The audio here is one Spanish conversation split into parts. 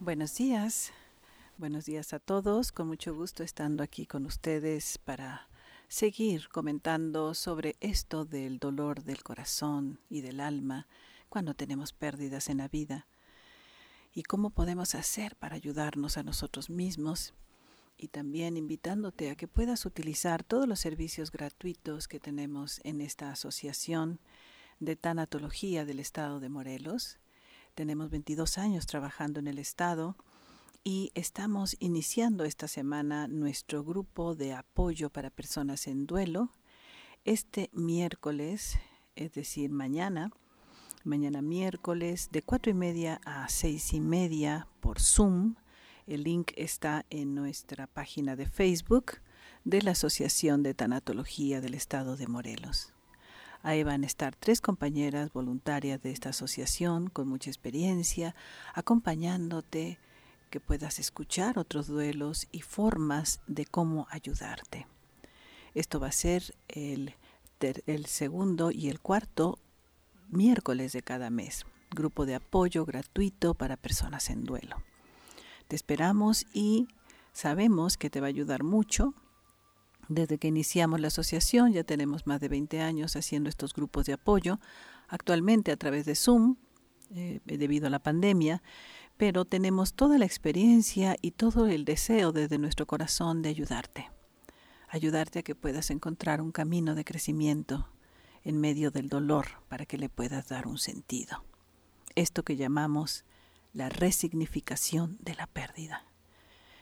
Buenos días, buenos días a todos. Con mucho gusto estando aquí con ustedes para seguir comentando sobre esto del dolor del corazón y del alma cuando tenemos pérdidas en la vida y cómo podemos hacer para ayudarnos a nosotros mismos y también invitándote a que puedas utilizar todos los servicios gratuitos que tenemos en esta asociación de tanatología del estado de Morelos. Tenemos 22 años trabajando en el estado y estamos iniciando esta semana nuestro grupo de apoyo para personas en duelo. Este miércoles, es decir, mañana, mañana miércoles de cuatro y media a seis y media por Zoom el link está en nuestra página de Facebook de la Asociación de Tanatología del Estado de Morelos. Ahí van a estar tres compañeras voluntarias de esta asociación con mucha experiencia, acompañándote, que puedas escuchar otros duelos y formas de cómo ayudarte. Esto va a ser el, el segundo y el cuarto miércoles de cada mes, grupo de apoyo gratuito para personas en duelo. Te esperamos y sabemos que te va a ayudar mucho. Desde que iniciamos la asociación ya tenemos más de 20 años haciendo estos grupos de apoyo, actualmente a través de Zoom, eh, debido a la pandemia, pero tenemos toda la experiencia y todo el deseo desde nuestro corazón de ayudarte, ayudarte a que puedas encontrar un camino de crecimiento en medio del dolor para que le puedas dar un sentido. Esto que llamamos la resignificación de la pérdida.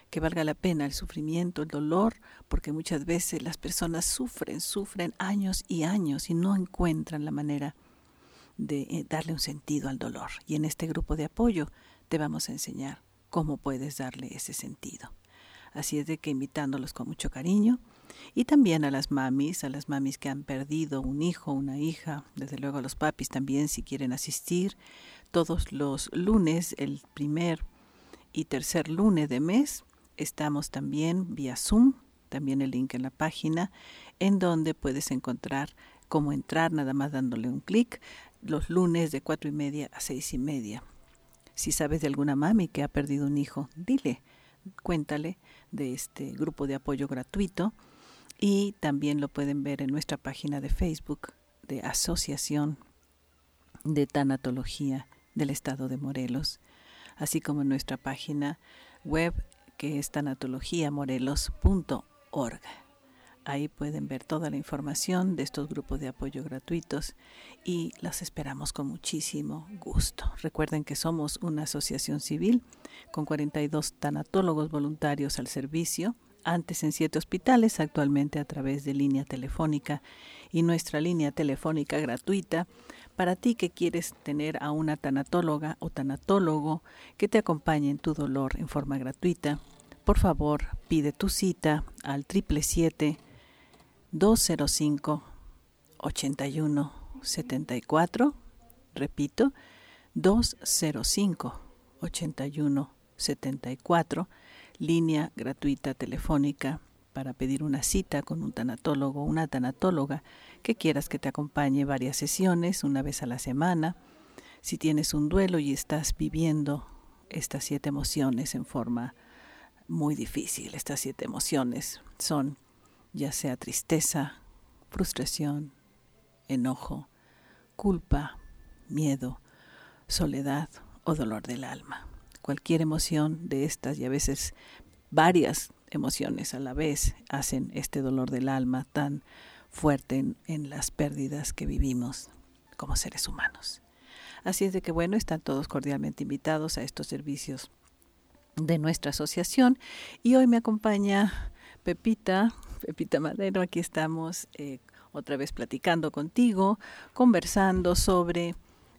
Que valga la pena el sufrimiento, el dolor, porque muchas veces las personas sufren, sufren años y años y no encuentran la manera de eh, darle un sentido al dolor. Y en este grupo de apoyo te vamos a enseñar cómo puedes darle ese sentido. Así es de que invitándolos con mucho cariño y también a las mamis, a las mamis que han perdido un hijo, una hija, desde luego a los papis también si quieren asistir, todos los lunes, el primer y tercer lunes de mes, estamos también vía Zoom, también el link en la página, en donde puedes encontrar cómo entrar nada más dándole un clic los lunes de cuatro y media a seis y media. Si sabes de alguna mami que ha perdido un hijo, dile, cuéntale de este grupo de apoyo gratuito y también lo pueden ver en nuestra página de Facebook de Asociación de Tanatología del Estado de Morelos, así como en nuestra página web que es tanatologiamorelos.org. Ahí pueden ver toda la información de estos grupos de apoyo gratuitos y las esperamos con muchísimo gusto. Recuerden que somos una asociación civil con 42 tanatólogos voluntarios al servicio, antes en siete hospitales, actualmente a través de línea telefónica y nuestra línea telefónica gratuita para ti que quieres tener a una tanatóloga o tanatólogo que te acompañe en tu dolor en forma gratuita, por favor pide tu cita al 777 205 8174 Repito, 205 8174 línea gratuita telefónica para pedir una cita con un tanatólogo o una tanatóloga que quieras que te acompañe varias sesiones, una vez a la semana. Si tienes un duelo y estás viviendo estas siete emociones en forma muy difícil, estas siete emociones son ya sea tristeza, frustración, enojo, culpa, miedo, soledad o dolor del alma. Cualquier emoción de estas y a veces varias emociones a la vez hacen este dolor del alma tan fuerte en, las pérdidas que vivimos como seres humanos. Así es de que bueno, están todos cordialmente invitados a estos servicios de nuestra asociación y hoy me acompaña Pepita, Pepita Madero, aquí estamos eh, otra vez platicando contigo, conversando sobre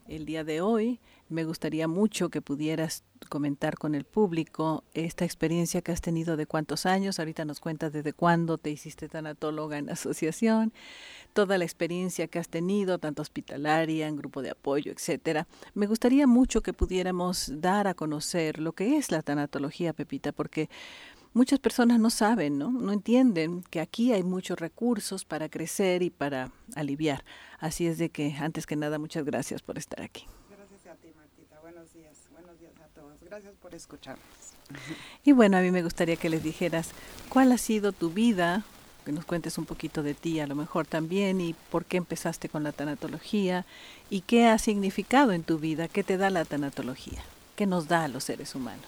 el día de hoy. Me gustaría mucho que pudieras comentar con el público esta experiencia que has tenido de cuántos años. Ahorita nos cuentas desde cuándo te hiciste tanatóloga en asociación, toda la experiencia que has tenido, tanto hospitalaria, en grupo de apoyo, etcétera. Me gustaría mucho que pudiéramos dar a conocer lo que es la tanatología, Pepita, porque muchas personas no saben, ¿no? No entienden que aquí hay muchos recursos para crecer y para aliviar. Así es de que, antes que nada, muchas gracias por estar aquí. Gracias por escucharnos. Y bueno, a mí me gustaría que les dijeras cuál ha sido tu vida, que nos cuentes un poquito de ti a lo mejor también y por qué empezaste con la tanatología y qué ha significado en tu vida, qué te da la tanatología, qué nos da a los seres humanos.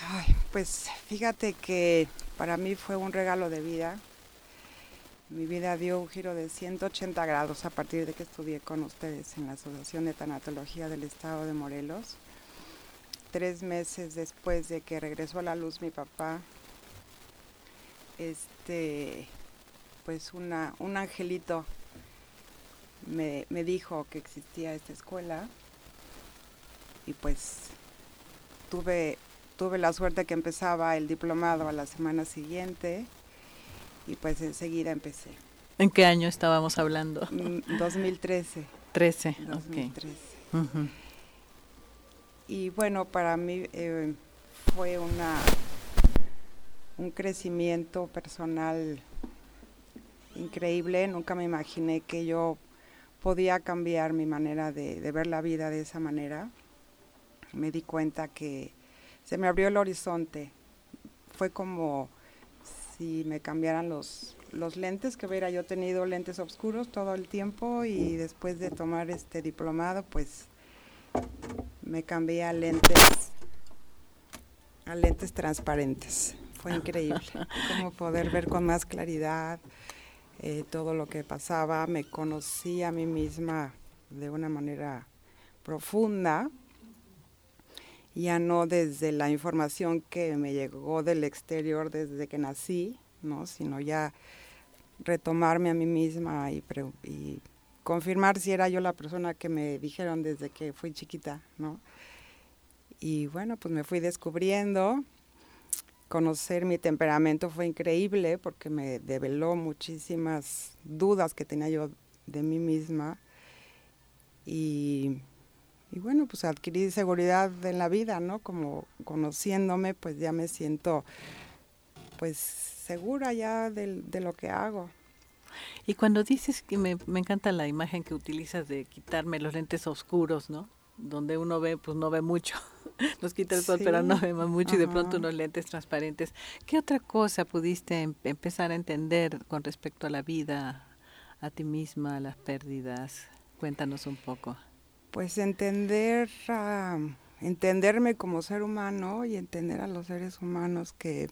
Ay, pues fíjate que para mí fue un regalo de vida. Mi vida dio un giro de 180 grados a partir de que estudié con ustedes en la Asociación de Tanatología del Estado de Morelos. Tres meses después de que regresó a la luz mi papá, este, pues una, un angelito me, me dijo que existía esta escuela y pues tuve tuve la suerte que empezaba el diplomado a la semana siguiente y pues enseguida empecé. ¿En qué año estábamos hablando? 2013. 13, 2013. Y bueno, para mí eh, fue una un crecimiento personal increíble. Nunca me imaginé que yo podía cambiar mi manera de, ver la vida de esa manera. Me di cuenta que se me abrió el horizonte. Fue como si me cambiaran los, los lentes, que hubiera yo tenido lentes oscuros todo el tiempo y después de tomar este diplomado, pues me cambié a lentes, a lentes transparentes. Fue increíble, como poder ver con más claridad eh, todo lo que pasaba. Me conocí a mí misma de una manera profunda ya no desde la información que me llegó del exterior desde que nací, ¿no? sino ya retomarme a mí misma y, y, confirmar si era yo la persona que me dijeron desde que fui chiquita, ¿no? Y bueno, pues me fui descubriendo. Conocer mi temperamento fue increíble porque me develó muchísimas dudas que tenía yo de mí misma. Y y bueno, pues adquirí seguridad en la vida, ¿no? Como conociéndome, pues ya me siento pues segura ya de, de lo que hago. Y cuando dices que me, me, encanta la imagen que utilizas de quitarme los lentes oscuros, ¿no? Donde uno ve, pues no ve mucho. Nos quita el sol, pero no vemos mucho y de pronto unos lentes transparentes. ¿Qué otra cosa pudiste em, empezar a entender con respecto a la vida, a ti misma, a las pérdidas? Cuéntanos un poco pues entender, entenderme como ser humano y entender a los seres humanos que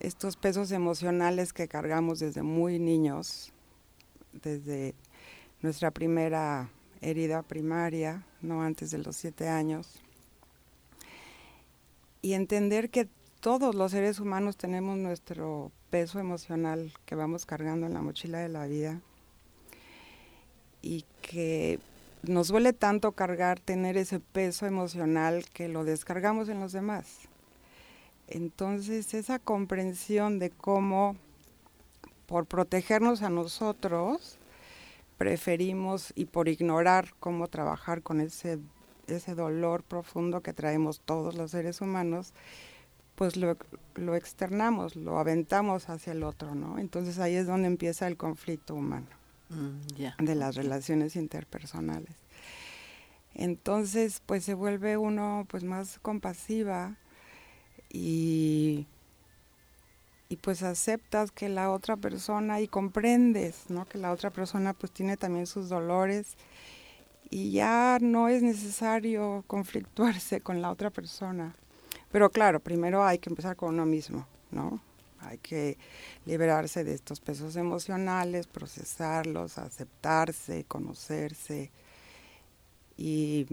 estos pesos emocionales que cargamos desde muy niños, desde nuestra primera herida primaria, no antes de los siete años, y entender que todos los seres humanos tenemos nuestro peso emocional que vamos cargando en la mochila de la vida. Y que nos duele tanto cargar, tener ese peso emocional que lo descargamos en los demás. Entonces, esa comprensión de cómo, por protegernos a nosotros, preferimos y por ignorar cómo trabajar con ese, ese dolor profundo que traemos todos los seres humanos, pues lo, lo externamos, lo aventamos hacia el otro, ¿no? Entonces ahí es donde empieza el conflicto humano. Mm, de las relaciones interpersonales. Entonces, pues se vuelve uno pues más compasiva y, y pues aceptas que la otra persona y comprendes, ¿no? Que la otra persona pues tiene también sus dolores y ya no es necesario conflictuarse con la otra persona. Pero claro, primero hay que empezar con uno mismo, ¿no? Hay que liberarse de estos pesos emocionales, procesarlos, aceptarse, conocerse y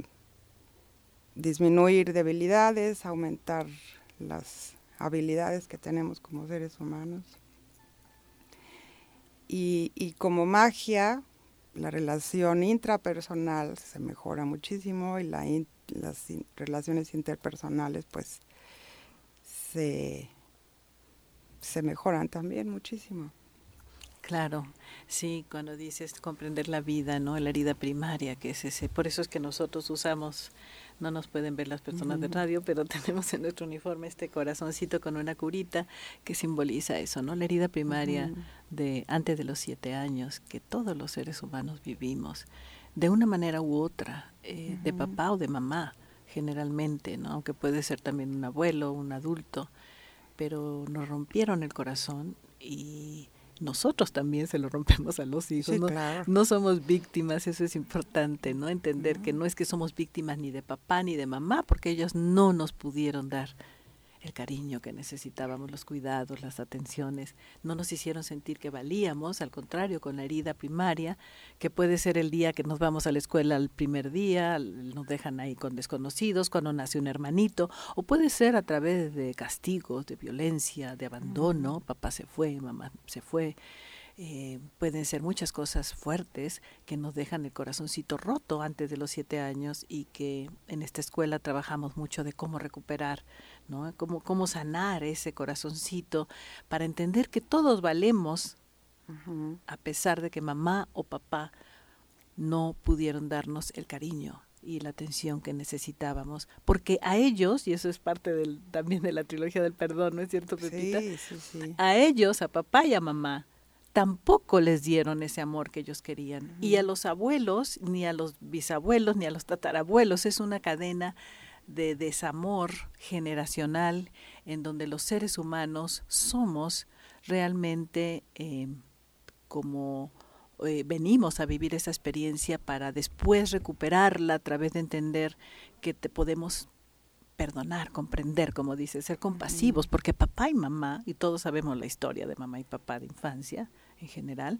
disminuir debilidades, aumentar las habilidades que tenemos como seres humanos. Y, como magia, la relación intrapersonal se mejora muchísimo y las relaciones interpersonales pues se se mejoran también muchísimo. Claro, sí, cuando dices comprender la vida, ¿no? La herida primaria, que es ese. Por eso es que nosotros usamos, no nos pueden ver las personas de radio, pero tenemos en nuestro uniforme este corazoncito con una curita que simboliza eso, ¿no? La herida primaria de antes de los siete años, que todos los seres humanos vivimos, de una manera u otra, eh, de papá o de mamá generalmente, ¿no? aunque puede ser también un abuelo, un adulto, pero nos rompieron el corazón y nosotros también se lo rompemos a los hijos. no, no, somos víctimas, eso es importante, ¿no? Entender que no es que somos víctimas ni de papá ni de mamá, porque ellos no nos pudieron dar el cariño que necesitábamos, los cuidados, las atenciones, no nos hicieron sentir que valíamos, al contrario, con la herida primaria, que puede ser el día que nos vamos a la escuela el primer día, nos dejan ahí con desconocidos, cuando nace un hermanito, o puede ser a través de castigos, de violencia, de abandono, papá se fue, mamá se fue, eh, pueden ser muchas cosas fuertes que nos dejan el corazoncito roto antes de los siete años y que en esta escuela trabajamos mucho de cómo recuperar, ¿no? Cómo, cómo sanar ese corazoncito para entender que todos valemos a pesar de que mamá o papá no pudieron darnos el cariño y la atención que necesitábamos, porque a ellos, y eso es parte del, también de la trilogía del perdón, ¿no es cierto, Pepita? Sí, sí, sí. A ellos, a papá y a mamá, tampoco les dieron ese amor que ellos querían. Y a los abuelos, ni a los bisabuelos, ni a los tatarabuelos, es una cadena de desamor generacional en donde los seres humanos somos realmente eh, como eh, venimos a vivir esa experiencia para después recuperarla a través de entender que te podemos perdonar, comprender, como dice, ser compasivos, porque papá y mamá, y todos sabemos la historia de mamá y papá de infancia, en general,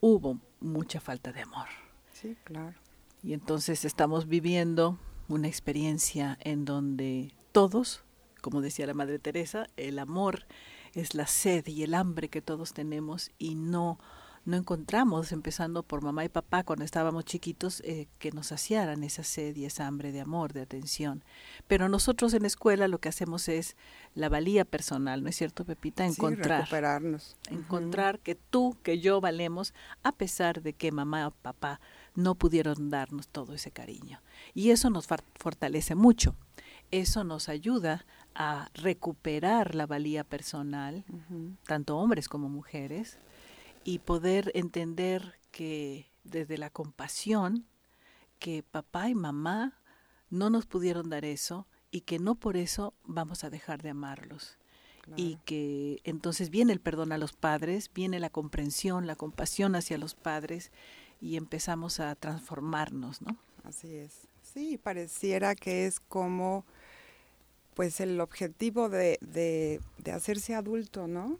hubo mucha falta de amor. Sí, claro. Y entonces estamos viviendo una experiencia en donde todos, como decía la Madre Teresa, el amor es la sed y el hambre que todos tenemos y no no encontramos, empezando por mamá y papá cuando estábamos chiquitos, eh, que nos saciaran esa sed y esa hambre de amor, de atención. Pero nosotros en la escuela lo que hacemos es la valía personal, ¿no es cierto, Pepita? Encontrar. recuperarnos. Encontrar que tú, que yo valemos, a pesar de que mamá o papá no pudieron darnos todo ese cariño. Y eso nos fortalece mucho. Eso nos ayuda a recuperar la valía personal, tanto hombres como mujeres, y poder entender que desde la compasión, que papá y mamá no nos pudieron dar eso y que no por eso vamos a dejar de amarlos. Y que entonces viene el perdón a los padres, viene la comprensión, la compasión hacia los padres y empezamos a transformarnos, ¿no? Así es. Sí, pareciera que es como pues el objetivo de, de, hacerse adulto, ¿no?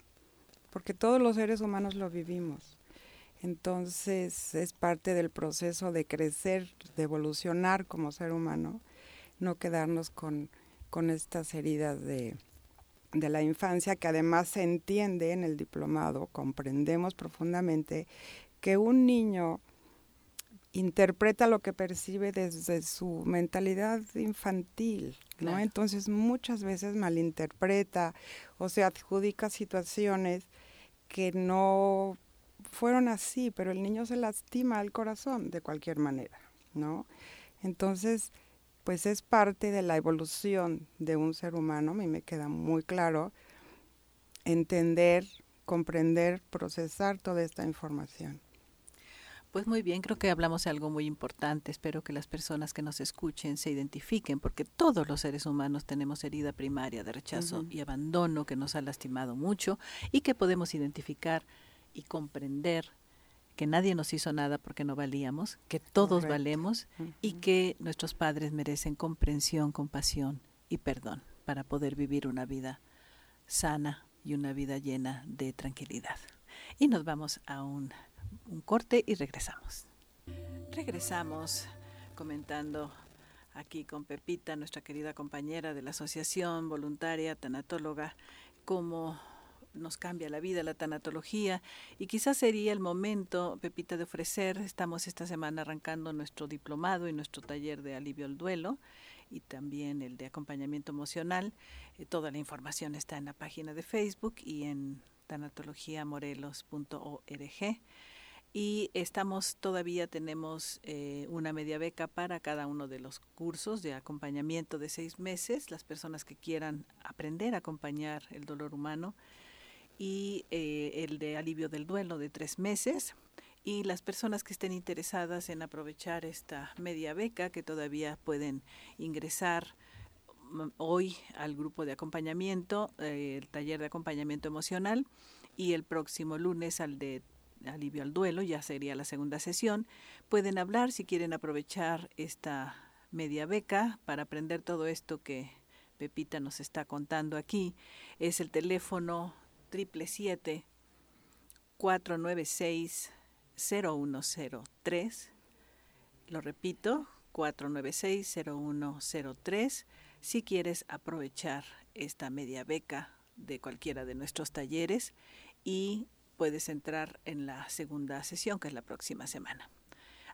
porque todos los seres humanos lo vivimos. Entonces es parte del proceso de crecer, de evolucionar como ser humano, no quedarnos con, con estas heridas de, de la infancia que además se entiende en el diplomado, comprendemos profundamente que un niño interpreta lo que percibe desde su mentalidad infantil, ¿no? Entonces muchas veces malinterpreta o se adjudica situaciones que no fueron así, pero el niño se lastima al corazón de cualquier manera, ¿no? Entonces, pues es parte de la evolución de un ser humano, a mí me queda muy claro, entender, comprender, procesar toda esta información. Pues muy bien, creo que hablamos de algo muy importante. Espero que las personas que nos escuchen se identifiquen, porque todos los seres humanos tenemos herida primaria de rechazo y abandono que nos ha lastimado mucho y que podemos identificar y comprender que nadie nos hizo nada porque no valíamos, que todos valemos y que nuestros padres merecen comprensión, compasión y perdón para poder vivir una vida sana y una vida llena de tranquilidad. Y nos vamos a un un corte y regresamos. Regresamos comentando aquí con Pepita, nuestra querida compañera de la Asociación Voluntaria Tanatóloga, cómo nos cambia la vida la tanatología y quizás sería el momento, Pepita, de ofrecer, estamos esta semana arrancando nuestro diplomado y nuestro taller de alivio al duelo y también el de acompañamiento emocional. Eh, toda la información está en la página de Facebook y en tanatologiamorelos.org y estamos todavía tenemos eh, una media beca para cada uno de los cursos de acompañamiento de seis meses las personas que quieran aprender a acompañar el dolor humano y eh, el de alivio del duelo de tres meses y las personas que estén interesadas en aprovechar esta media beca que todavía pueden ingresar mm, hoy al grupo de acompañamiento, eh, el taller de acompañamiento emocional y el próximo lunes al de alivio al duelo, ya sería la segunda sesión. Pueden hablar si quieren aprovechar esta media beca para aprender todo esto que Pepita nos está contando aquí. Es el teléfono triple siete 496 0103. Lo repito, 496-0103 si quieres aprovechar esta media beca de cualquiera de nuestros talleres y puedes entrar en la segunda sesión que es la próxima semana.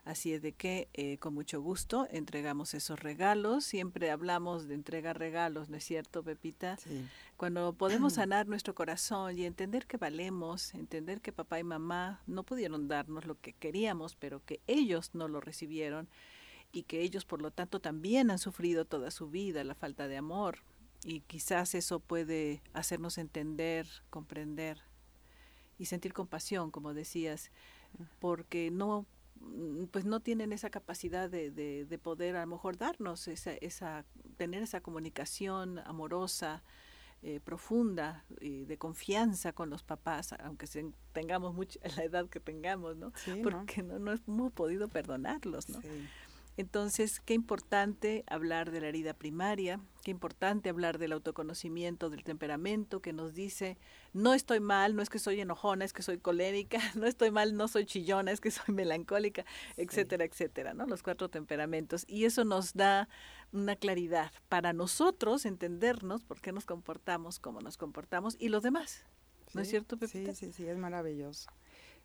Así es de que eh, con mucho gusto entregamos esos regalos. Siempre hablamos de entregar regalos, ¿no es cierto, Pepita? Cuando podemos sanar nuestro corazón y entender que valemos, entender que papá y mamá no pudieron darnos lo que queríamos, pero que ellos no lo recibieron y que ellos por lo tanto también han sufrido toda su vida la falta de amor. Y quizás eso puede hacernos entender, comprender y sentir compasión, como decías, porque no Mm, pues no tienen esa capacidad de, de, poder a lo mejor darnos esa, esa tener esa comunicación amorosa eh, profunda y de confianza con los papás aunque tengamos mucha la edad que tengamos no porque no, no, hemos podido perdonarlos no entonces, qué importante hablar de la herida primaria, qué importante hablar del autoconocimiento, del temperamento, que nos dice, no estoy mal, no es que soy enojona, es que soy colérica, no estoy mal, no soy chillona, es que soy melancólica, etcétera, etcétera, ¿no? Los cuatro temperamentos. Y eso nos da una claridad para nosotros entendernos por qué nos comportamos como nos comportamos y los demás. ¿No es cierto, Pepita? Sí, sí, sí, es maravilloso.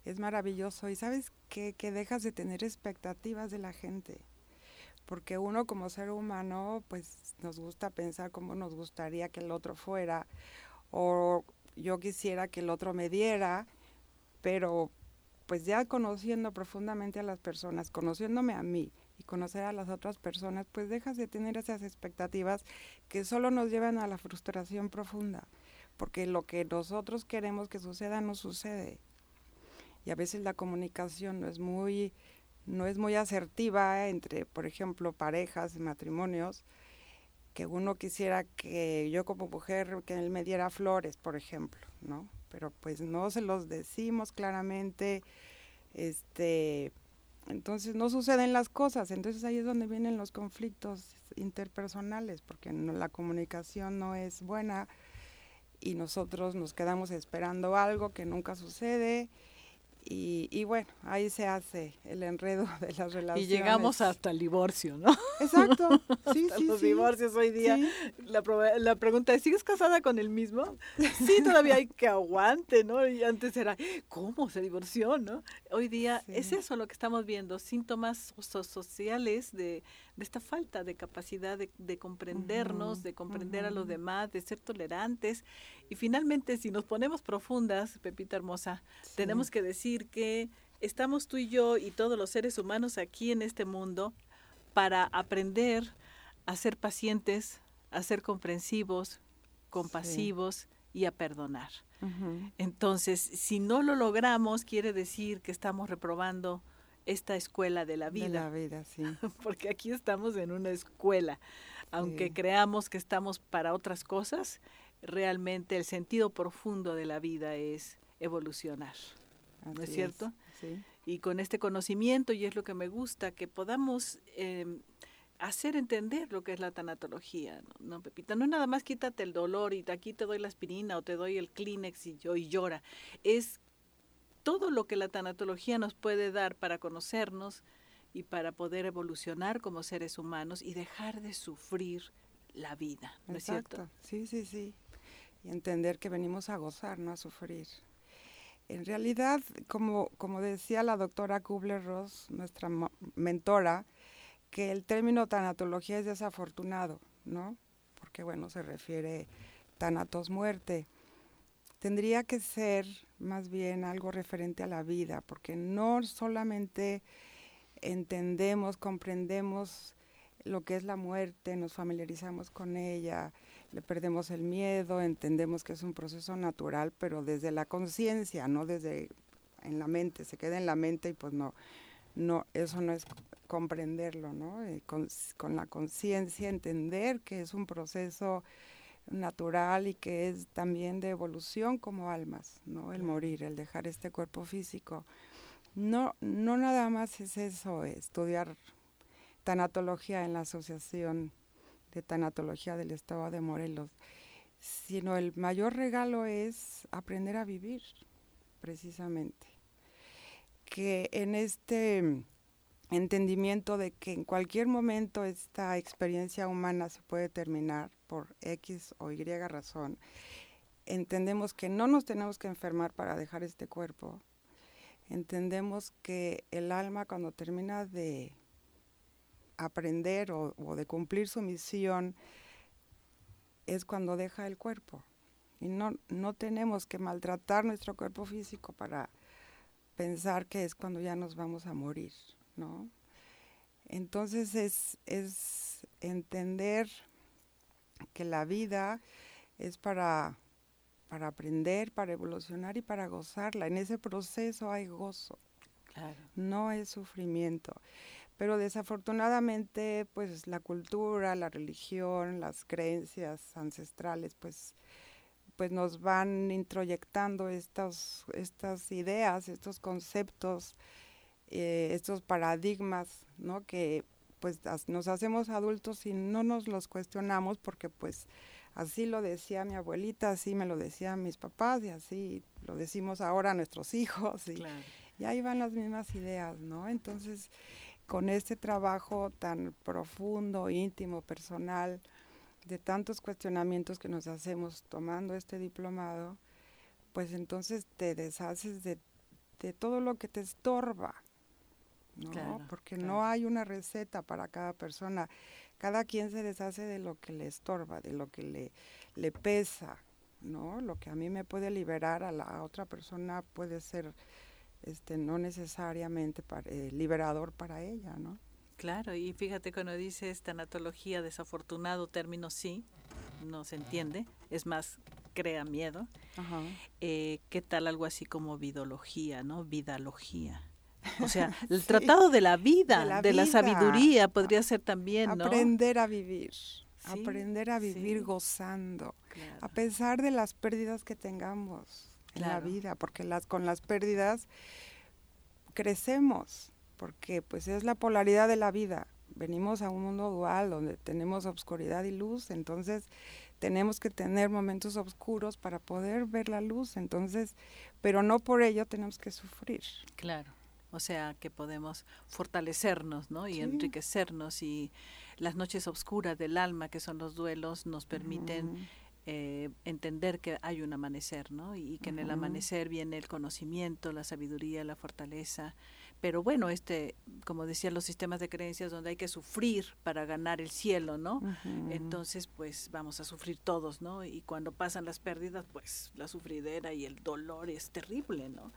Es maravilloso. Y sabes que, que dejas de tener expectativas de la gente porque uno como ser humano pues nos gusta pensar cómo nos gustaría que el otro fuera o yo quisiera que el otro me diera, pero pues ya conociendo profundamente a las personas, conociéndome a mí y conocer a las otras personas, pues dejas de tener esas expectativas que solo nos llevan a la frustración profunda, porque lo que nosotros queremos que suceda no sucede. Y a veces la comunicación no es muy no es muy asertiva entre, por ejemplo, parejas, matrimonios, que uno quisiera que yo como mujer, que él me diera flores, por ejemplo, ¿no? Pero pues no se los decimos claramente, este, entonces no suceden las cosas, entonces ahí es donde vienen los conflictos interpersonales, porque la comunicación no es buena y nosotros nos quedamos esperando algo que nunca sucede y, y, bueno, ahí se hace el enredo de las relaciones. Y llegamos hasta el divorcio, ¿no? Exacto. Sí, sí, los divorcios hoy día. La, la, pregunta es, ¿sigues casada con el mismo? Sí, todavía hay que aguante, ¿no? Y antes era, ¿cómo se divorció, no? Hoy día es eso lo que estamos viendo, síntomas sociales de, de esta falta de capacidad de, de comprendernos, de comprender a los demás, de ser tolerantes. Y finalmente, si nos ponemos profundas, Pepita Hermosa, tenemos que decir que estamos tú y yo y todos los seres humanos aquí en este mundo para aprender a ser pacientes, a ser comprensivos, compasivos y a perdonar. Entonces, si no lo logramos, quiere decir que estamos reprobando esta escuela de la vida. De la vida, sí. Porque aquí estamos en una escuela. Aunque creamos que estamos para otras cosas, realmente el sentido profundo de la vida es evolucionar. ¿No es cierto? sí. Y con este conocimiento, y es lo que me gusta, que podamos em, hacer entender lo que es la tanatología, ¿no, Pepita? No es nada más quítate el dolor y aquí te doy la aspirina o te doy el Kleenex y yo y llora. Es todo lo que la tanatología nos puede dar para conocernos y para poder evolucionar como seres humanos y dejar de sufrir la vida, ¿no es cierto? Sí, sí, sí. Y entender que venimos a gozar, no a sufrir. En realidad, como, como decía la doctora Kubler-Ross, nuestra mentora, que el término tanatología es desafortunado, ¿no? Porque, bueno, se refiere tanatos muerte tendría que ser más bien algo referente a la vida, porque no solamente entendemos, comprendemos lo que es la muerte, nos familiarizamos con ella, le perdemos el miedo, entendemos que es un proceso natural, pero desde la conciencia, no desde en la mente, se queda en la mente y pues no, no, eso no es comprenderlo, ¿no? Eh, con, la conciencia, entender que es un proceso natural y que es también de evolución como almas, ¿no? El morir, el dejar este cuerpo físico. No, no nada más es eso, estudiar tanatología en la Asociación de Tanatología del Estado de Morelos, sino el mayor regalo es aprender a vivir, precisamente. Que en este entendimiento de que en cualquier momento esta experiencia humana se puede terminar por X o Y razón, entendemos que no nos tenemos que enfermar para dejar este cuerpo, entendemos que el alma cuando termina de aprender o, de cumplir su misión es cuando deja el cuerpo. Y no, no tenemos que maltratar nuestro cuerpo físico para pensar que es cuando ya nos vamos a morir, ¿no? Entonces es, es entender que la vida es para para aprender, para evolucionar y para gozarla. En ese proceso hay gozo, no es sufrimiento. Pero desafortunadamente, pues la cultura, la religión, las creencias ancestrales, pues, pues nos van introyectando estas, estas ideas, estos conceptos, eh, estos paradigmas, ¿no? Que pues nos hacemos adultos y no nos los cuestionamos porque pues Así lo decía mi abuelita, así me lo decían mis papás y así lo decimos ahora a nuestros hijos. Y, y ahí van las mismas ideas, ¿no? Entonces, con este trabajo tan profundo, íntimo, personal, de tantos cuestionamientos que nos hacemos tomando este diplomado, pues entonces te deshaces de, todo lo que te estorba, ¿no? Porque no hay una receta para cada persona cada quien se deshace de lo que le estorba, de lo que le, le pesa, ¿no? Lo que a mí me puede liberar a la otra persona puede ser este no necesariamente eh, liberador para ella, ¿no? Claro, y fíjate cuando dice esta tanatología, desafortunado término sí, no se entiende, es más, crea miedo. Eh, ¿Qué tal algo así como vidología, no? Vidalogía o sea, el tratado de la vida, de la, sabiduría podría ser también, ¿no? Aprender a vivir, aprender a vivir gozando, a pesar de las pérdidas que tengamos en la vida, porque las con las pérdidas crecemos, porque pues es la polaridad de la vida. Venimos a un mundo dual donde tenemos obscuridad y luz, entonces tenemos que tener momentos oscuros para poder ver la luz, entonces, pero no por ello tenemos que sufrir. Claro o sea que podemos fortalecernos ¿no? y enriquecernos y las noches oscuras del alma que son los duelos nos permiten eh, entender que hay un amanecer ¿no? y, que en el amanecer viene el conocimiento, la sabiduría, la fortaleza pero bueno, este, como decía, los sistemas de creencias donde hay que sufrir para ganar el cielo, ¿no? Entonces, pues vamos a sufrir todos, ¿no? Y cuando pasan las pérdidas, pues la sufridera y el dolor es terrible, ¿no?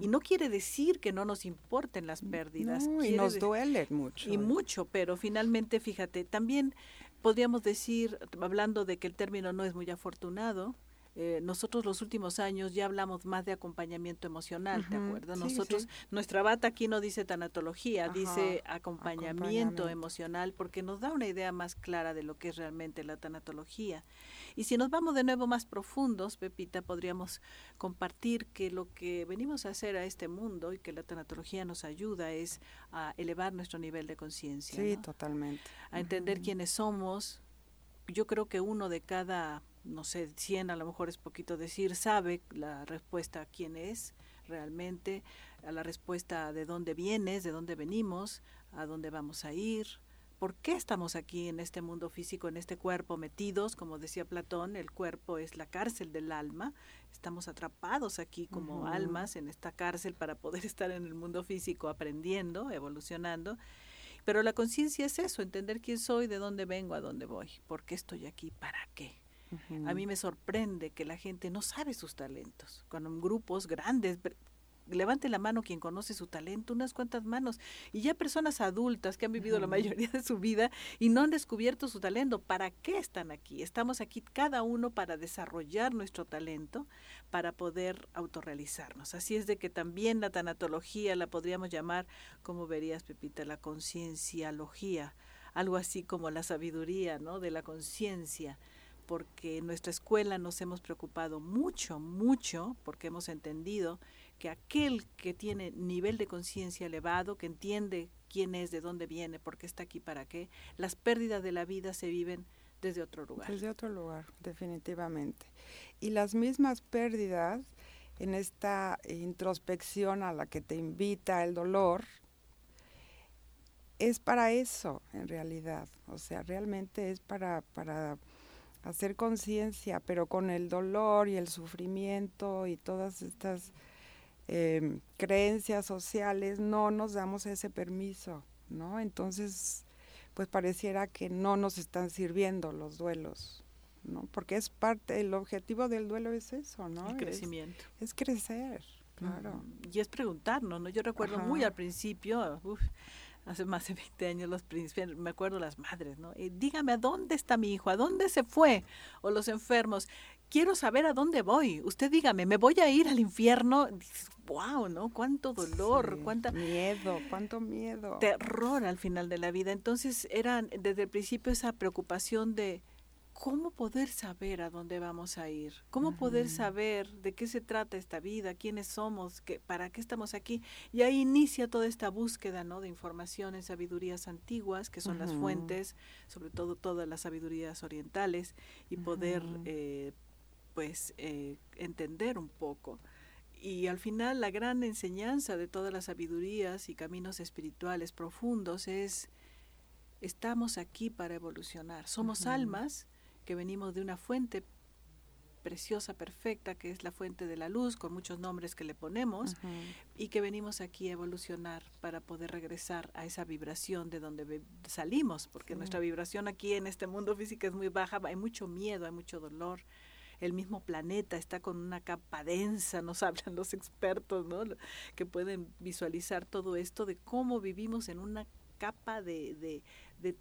Y no quiere decir que no nos importen las pérdidas. y nos duele mucho. Y mucho, pero finalmente, fíjate, también podríamos decir, hablando de que el término no es muy afortunado, eh, nosotros los últimos años ya hablamos más de acompañamiento emocional, ¿te acuerdas? nosotros, nuestra bata aquí no dice tanatología, dice acompañamiento, emocional, porque nos da una idea más clara de lo que es realmente la tanatología. Y si nos vamos de nuevo más profundos, Pepita, podríamos compartir que lo que venimos a hacer a este mundo y que la tanatología nos ayuda es a elevar nuestro nivel de conciencia. Sí, totalmente. A entender quiénes somos. Yo creo que uno de cada no sé, 100 a lo mejor es poquito decir, sabe la respuesta a quién es realmente, a la respuesta de dónde vienes, de dónde venimos, a dónde vamos a ir, por qué estamos aquí en este mundo físico, en este cuerpo metidos, como decía Platón, el cuerpo es la cárcel del alma, estamos atrapados aquí como almas en esta cárcel para poder estar en el mundo físico aprendiendo, evolucionando. Pero la conciencia es eso, entender quién soy, de dónde vengo, a dónde voy, por qué estoy aquí, para qué. A mí me sorprende que la gente no sabe sus talentos. Con grupos grandes, levante la mano quien conoce su talento, unas cuantas manos. Y ya personas adultas que han vivido la mayoría de su vida y no han descubierto su talento. ¿Para qué están aquí? Estamos aquí cada uno para desarrollar nuestro talento, para poder autorrealizarnos. Así es de que también la tanatología la podríamos llamar, como verías, Pepita, la conciencialogía, algo así como la sabiduría, ¿no? De la conciencia porque en nuestra escuela nos hemos preocupado mucho, mucho, porque hemos entendido que aquel que tiene nivel de conciencia elevado, que entiende quién es, de dónde viene, por qué está aquí, para qué, las pérdidas de la vida se viven desde otro lugar. Desde otro lugar, definitivamente. Y las mismas pérdidas en esta introspección a la que te invita el dolor, es para eso en realidad. O sea, realmente es para, para hacer conciencia, pero con el dolor y el sufrimiento y todas estas em, creencias sociales no nos damos ese permiso, ¿no? Entonces, pues pareciera que no nos están sirviendo los duelos, ¿no? Porque es parte, el objetivo del duelo es eso, ¿no? El crecimiento. Es, crecer, claro. Y es preguntarnos, ¿no? Yo recuerdo muy al principio, hace más de 20 años los príncipes, me acuerdo las madres, ¿no? Y dígame, ¿a dónde está mi hijo? ¿A dónde se fue? O los enfermos, quiero saber a dónde voy. Usted dígame, ¿me voy a ir al infierno? wow, ¿no? Cuánto dolor, cuánta miedo, cuánto miedo. Terror al final de la vida. Entonces eran desde el principio esa preocupación de ¿cómo poder saber a dónde vamos a ir? ¿Cómo poder saber de qué se trata esta vida? ¿Quiénes somos? Qué, ¿Para qué estamos aquí? Y ahí inicia toda esta búsqueda ¿no? de información en sabidurías antiguas, que son las fuentes, sobre todo todas las sabidurías orientales, y poder eh, pues eh, entender un poco. Y al final la gran enseñanza de todas las sabidurías y caminos espirituales profundos es, estamos aquí para evolucionar. Somos almas que venimos de una fuente preciosa, perfecta, que es la fuente de la luz, con muchos nombres que le ponemos, y que venimos aquí a evolucionar para poder regresar a esa vibración de donde salimos, porque nuestra vibración aquí en este mundo físico es muy baja, hay mucho miedo, hay mucho dolor. El mismo planeta está con una capa densa, nos hablan los expertos, ¿no? Que pueden visualizar todo esto de cómo vivimos en una capa de, de,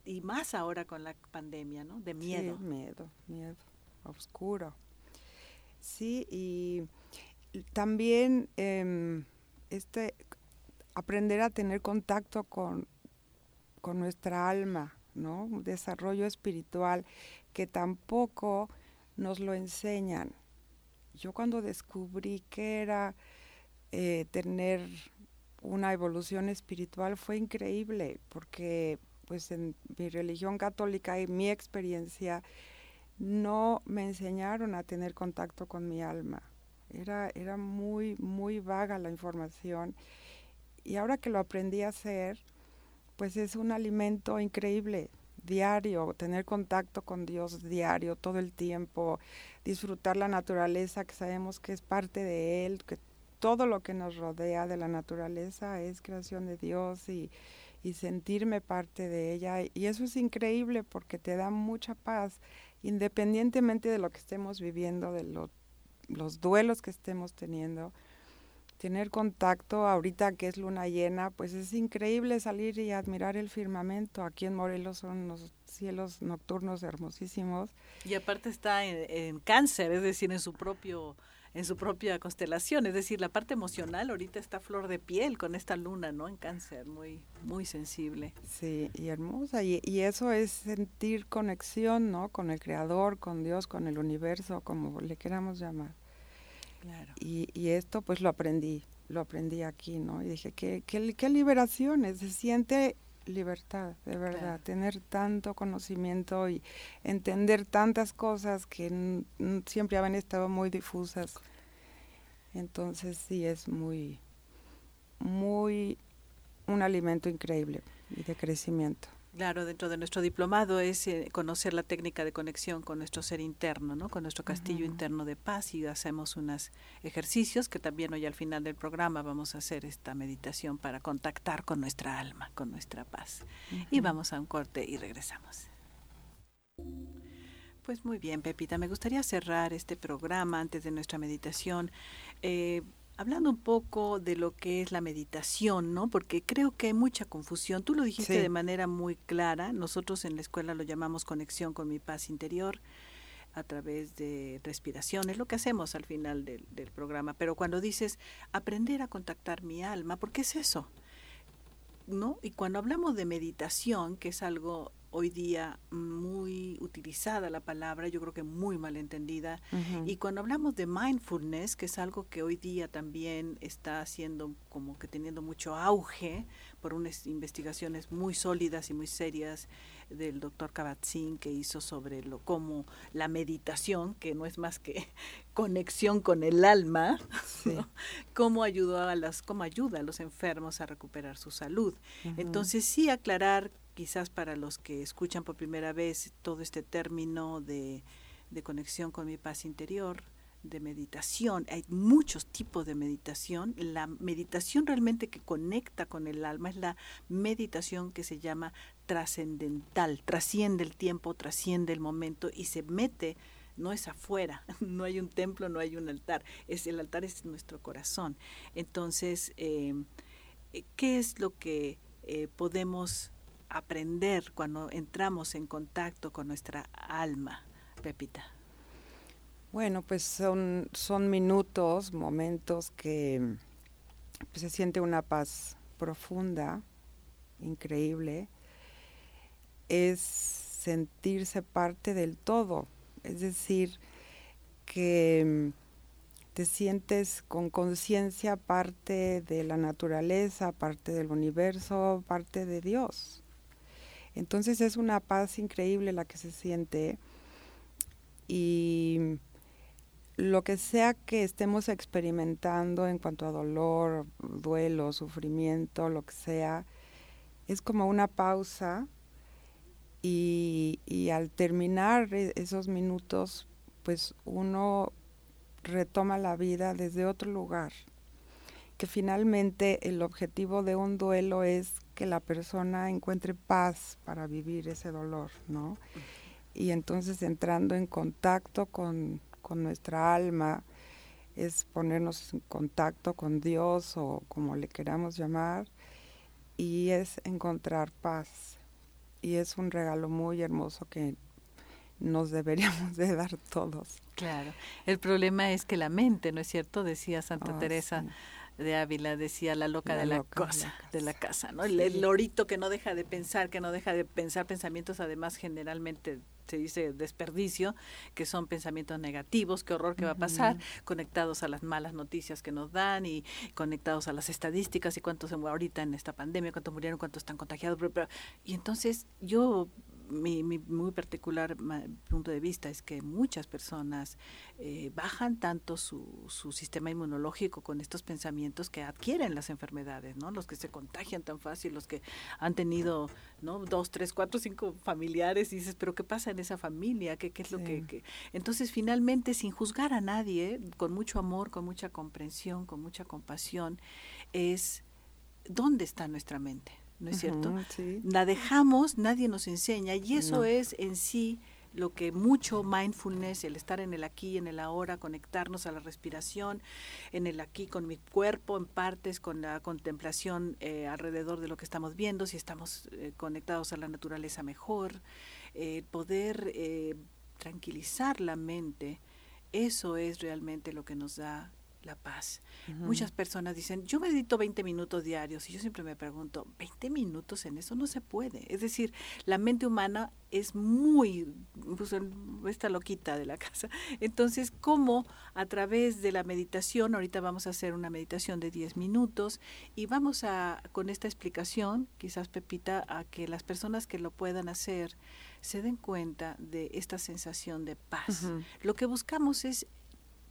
y más ahora con la pandemia, ¿no? De miedo. Sí, miedo, miedo, oscuro. Sí, y también em, este aprender a tener contacto con, con nuestra alma, ¿no? Un desarrollo espiritual que tampoco nos lo enseñan. Yo cuando descubrí que era eh, tener una evolución espiritual fue increíble porque pues en mi religión católica y mi experiencia no me enseñaron a tener contacto con mi alma. Era, era muy, muy vaga la información. Y ahora que lo aprendí a hacer, pues es un alimento increíble, diario, tener contacto con Dios diario, todo el tiempo, disfrutar la naturaleza, que sabemos que es parte de Él, que todo lo que nos rodea de la naturaleza es creación de Dios y, sentirme parte de ella. Y eso es increíble porque te da mucha paz, independientemente de lo que estemos viviendo, de los duelos que estemos teniendo. Tener contacto ahorita que es luna llena, pues es increíble salir y admirar el firmamento. Aquí en Morelos son unos cielos nocturnos hermosísimos. Y aparte está en cáncer, es decir, en su propio en su propia constelación, es decir, la parte emocional ahorita está flor de piel con esta luna, ¿no? En cáncer, muy, muy sensible. Sí, y hermosa, y, y eso es sentir conexión, ¿no? Con el Creador, con Dios, con el universo, como le queramos llamar. Claro. Y, y esto pues lo aprendí, lo aprendí aquí, ¿no? Y dije, qué, qué, qué liberación, se siente libertad, de verdad, tener tanto conocimiento y entender tantas cosas que siempre habían estado muy difusas. Entonces sí es muy, muy un alimento increíble y de crecimiento. Claro, dentro de nuestro diplomado es eh, conocer la técnica de conexión con nuestro ser interno, ¿no? con nuestro castillo interno de paz y hacemos unos ejercicios que también hoy al final del programa vamos a hacer esta meditación para contactar con nuestra alma, con nuestra paz. Y vamos a un corte y regresamos. Pues muy bien, Pepita, me gustaría cerrar este programa antes de nuestra meditación. Eh, hablando un poco de lo que es la meditación, ¿no? Porque creo que hay mucha confusión. Tú lo dijiste de manera muy clara. Nosotros en la escuela lo llamamos conexión con mi paz interior a través de respiración. Es lo que hacemos al final del, del programa. Pero cuando dices aprender a contactar mi alma, ¿por qué es eso? ¿No? Y cuando hablamos de meditación, que es algo hoy día muy utilizada la palabra, yo creo que muy mal entendida. Y cuando hablamos de mindfulness, que es algo que hoy día también está haciendo como que teniendo mucho auge por unas investigaciones muy sólidas y muy serias del doctor Kabat-Zinn que hizo sobre lo como la meditación, que no es más que conexión con el alma, cómo ayudó a las, cómo ayuda a los enfermos a recuperar su salud. Entonces sí aclarar quizás para los que escuchan por primera vez todo este término de, conexión con mi paz interior, de meditación. Hay muchos tipos de meditación. La meditación realmente que conecta con el alma es la meditación que se llama trascendental. Trasciende el tiempo, trasciende el momento y se mete, no es afuera, no hay un templo, no hay un altar. Es, el altar es nuestro corazón. Entonces, eh, ¿qué es lo que eh, podemos aprender cuando entramos en contacto con nuestra alma, Pepita? Bueno, pues son, son minutos, momentos que pues, se siente una paz profunda, increíble. Es sentirse parte del todo, es decir, que te sientes con conciencia parte de la naturaleza, parte del universo, parte de Dios. Entonces es una paz increíble la que se siente y lo que sea que estemos experimentando en cuanto a dolor, duelo, sufrimiento, lo que sea, es como una pausa y, al terminar e, esos minutos, pues uno retoma la vida desde otro lugar, que finalmente el objetivo de un duelo es que la persona encuentre paz para vivir ese dolor, ¿no? Y entonces entrando en contacto con, nuestra alma, es ponernos en contacto con Dios o como le queramos llamar, y es encontrar paz. Y es un regalo muy hermoso que nos deberíamos de dar todos. Claro. El problema es que la mente, ¿no es cierto? Decía Santa ah, Teresa de Ávila decía la loca, de, la cosa, de la casa, ¿no? El, lorito que no deja de pensar, que no deja de pensar pensamientos, además generalmente se dice desperdicio, que son pensamientos negativos, qué horror que va a pasar, conectados a las malas noticias que nos dan y conectados a las estadísticas y cuántos se ahorita en esta pandemia, cuántos murieron, cuántos están contagiados. y entonces yo mi, mi, muy particular punto de vista es que muchas personas eh, bajan tanto su, su, sistema inmunológico con estos pensamientos que adquieren las enfermedades, ¿no? Los que se contagian tan fácil, los que han tenido, ¿no? Dos, tres, cuatro, cinco familiares y dices, pero ¿qué pasa en esa familia? ¿Qué, qué es lo que, Entonces, finalmente, sin juzgar a nadie, con mucho amor, con mucha comprensión, con mucha compasión, es dónde está nuestra mente ¿no es cierto? La dejamos, nadie nos enseña y eso es en sí lo que mucho mindfulness, el estar en el aquí, en el ahora, conectarnos a la respiración, en el aquí con mi cuerpo, en partes, con la contemplación eh, alrededor de lo que estamos viendo, si estamos eh, conectados a la naturaleza mejor, eh, poder tranquilizar la mente, eso es realmente lo que nos da la paz. Muchas personas dicen, yo medito 20 minutos diarios y yo siempre me pregunto, 20 minutos en eso no se puede. Es decir, la mente humana es muy, pues, esta loquita de la casa. Entonces, ¿cómo a través de la meditación, ahorita vamos a hacer una meditación de 10 minutos y vamos a, con esta explicación, quizás Pepita, a que las personas que lo puedan hacer se den cuenta de esta sensación de paz. Lo que buscamos es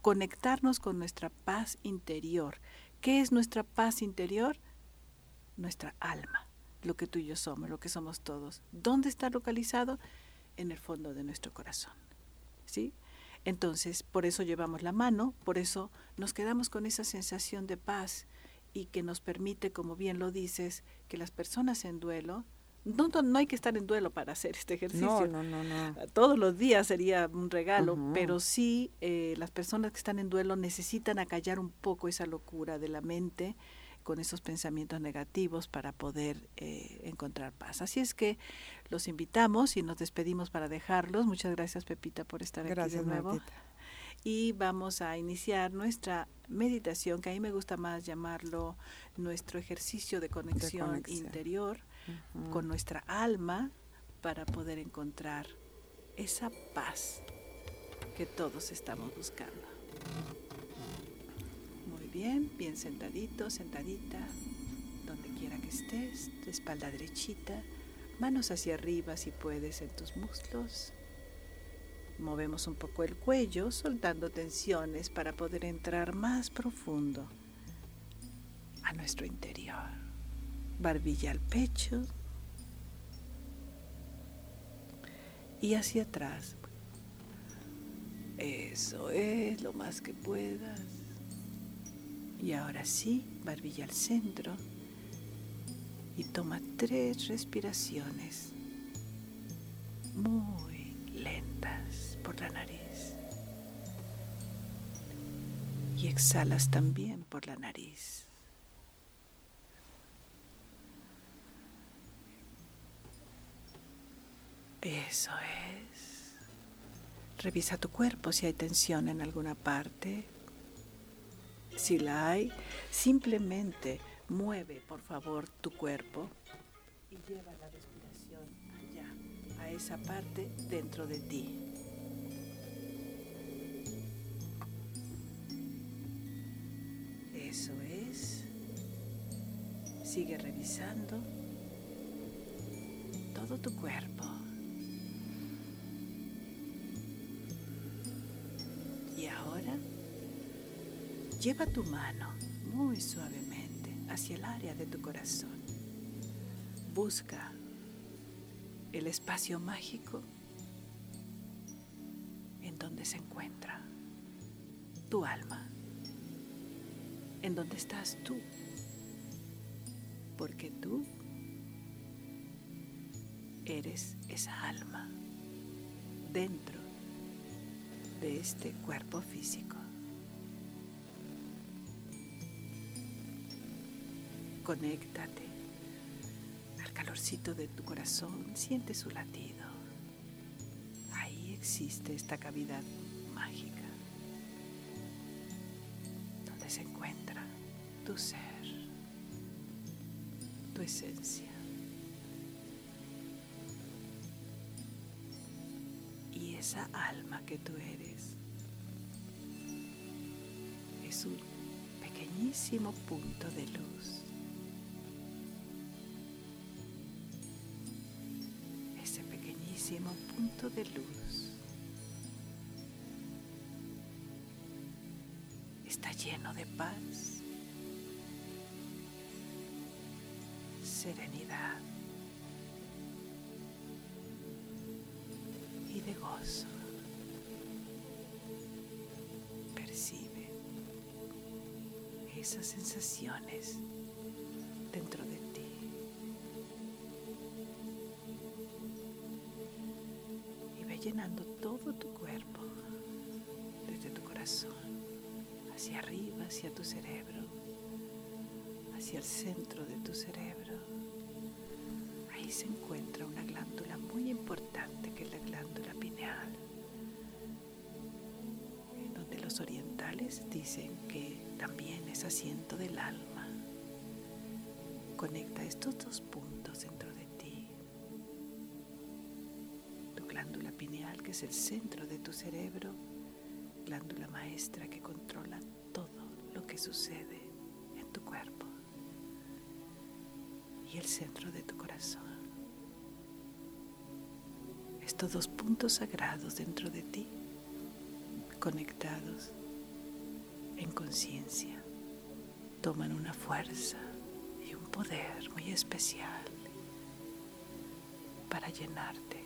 conectarnos con nuestra paz interior. ¿Qué es nuestra paz interior? Nuestra alma, lo que tú y yo somos, lo que somos todos. ¿Dónde está localizado? En el fondo de nuestro corazón. ¿Sí? Entonces, por eso llevamos la mano, por eso nos quedamos con esa sensación de paz y que nos permite, como bien lo dices, que las personas en duelo no, no, hay que estar en duelo para hacer este ejercicio. No, no, no, Todos los días sería un regalo, pero sí eh, las personas que están en duelo necesitan acallar un poco esa locura de la mente con esos pensamientos negativos para poder eh, encontrar paz. Así es que los invitamos y nos despedimos para dejarlos. Muchas gracias Pepita por estar aquí de nuevo. Y vamos a iniciar nuestra meditación, que a mí me gusta más llamarlo nuestro ejercicio de conexión, interior con nuestra alma para poder encontrar esa paz que todos estamos buscando bien, bien sentadito, sentadita, donde quiera que estés, de espalda derechita, manos hacia arriba si puedes en tus muslos. Movemos un poco el cuello, soltando tensiones para poder entrar más profundo a nuestro interior. Barbilla al pecho y hacia atrás. Eso es lo más que puedas. Y ahora sí, barbilla al centro y toma tres respiraciones muy lentas por la nariz. Y exhalas también por la nariz. Eso es. Revisa tu cuerpo si hay tensión en alguna parte. Si la hay, simplemente mueve, por favor, tu cuerpo y lleva la respiración allá, a esa parte dentro de ti. Eso es. Sigue revisando todo tu cuerpo. Lleva tu mano muy suavemente hacia el área de tu corazón. Busca el espacio mágico en donde se encuentra tu alma, en donde estás tú, porque tú eres esa alma dentro de este cuerpo físico. Conéctate al calorcito de tu corazón, siente su latido. Ahí existe esta cavidad mágica donde se encuentra tu ser, tu esencia. Y esa alma que tú eres es un pequeñísimo punto de luz punto de luz. Está lleno de paz, serenidad y de gozo. Percibe esas sensaciones hacia arriba, hacia tu cerebro, hacia el centro de tu cerebro. Ahí se encuentra una glándula muy importante que es la glándula pineal, donde los orientales dicen que también es asiento del alma. Conecta estos dos puntos dentro pineal, que es el centro de tu cerebro, glándula maestra que controla todo lo que sucede en tu cuerpo y el centro de tu corazón. Estos dos puntos sagrados dentro de ti, conectados en conciencia, toman una fuerza y un poder muy especial para llenarte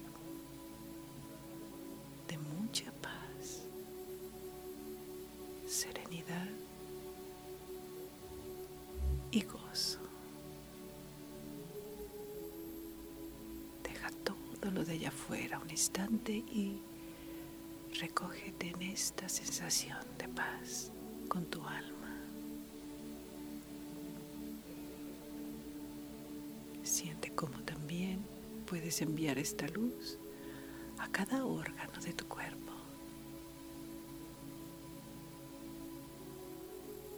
y recógete en esta sensación de paz con tu alma. Siente cómo también puedes enviar esta luz a cada órgano de tu cuerpo.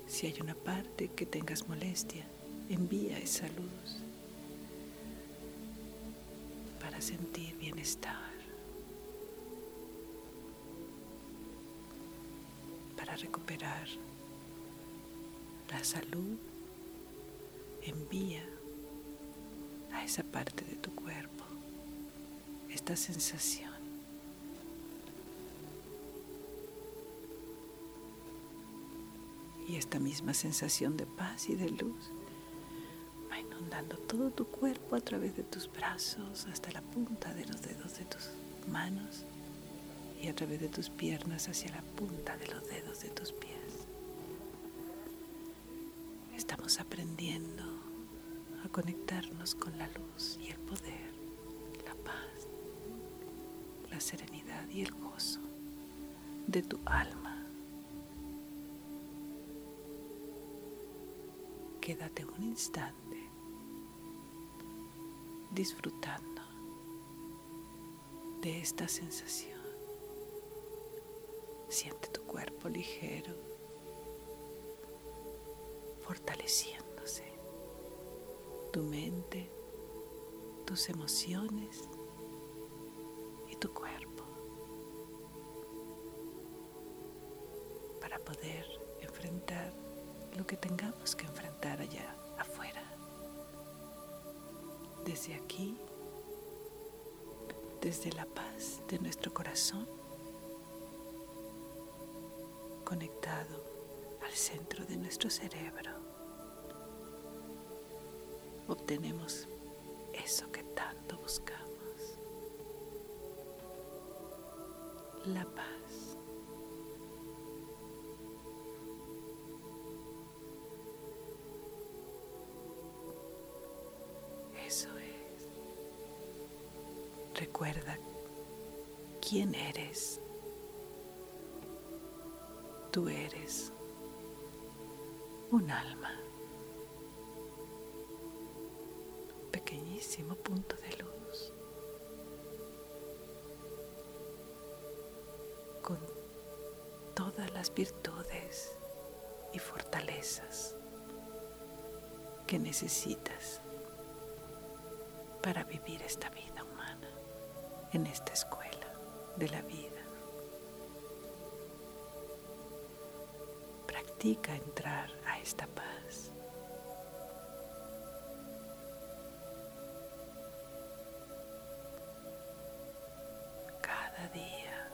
Si hay una parte que tengas molestia, envía esa luz para sentir bienestar, recuperar la salud. Envía a esa parte de tu cuerpo esta sensación. Y esta misma sensación de paz y de luz va inundando todo tu cuerpo a través de tus brazos hasta la punta de los dedos de tus manos y a través de tus piernas hacia la punta de los dedos de tus pies. Estamos aprendiendo a conectarnos con la luz y el poder, la paz, la serenidad y el gozo de tu alma. quédate un instante disfrutando de esta sensación. Siente tu cuerpo ligero, fortaleciéndose, tu mente, tus emociones y tu cuerpo para poder enfrentar lo que tengamos que enfrentar allá afuera. Desde aquí, desde la paz de nuestro corazón, conectado al centro de nuestro cerebro, obtenemos eso que tanto buscamos, la paz. Recuerda quién eres. Tú eres un alma, un pequeñísimo punto de luz, con todas las virtudes y fortalezas que necesitas para vivir esta vida en esta escuela de la vida. Practica entrar a esta paz. Cada día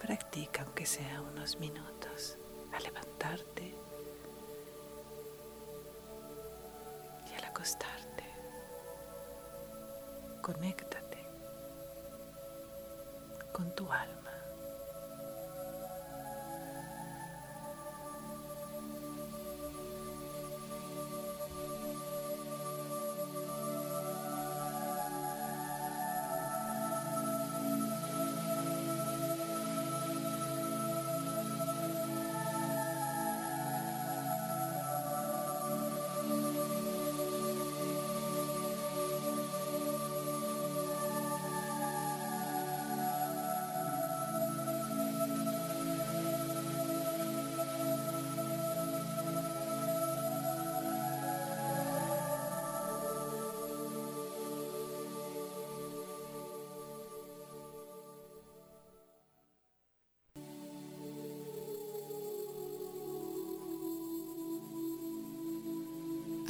practica aunque sea unos minutos a levantarte y al acostarte. Conecta con tu alma.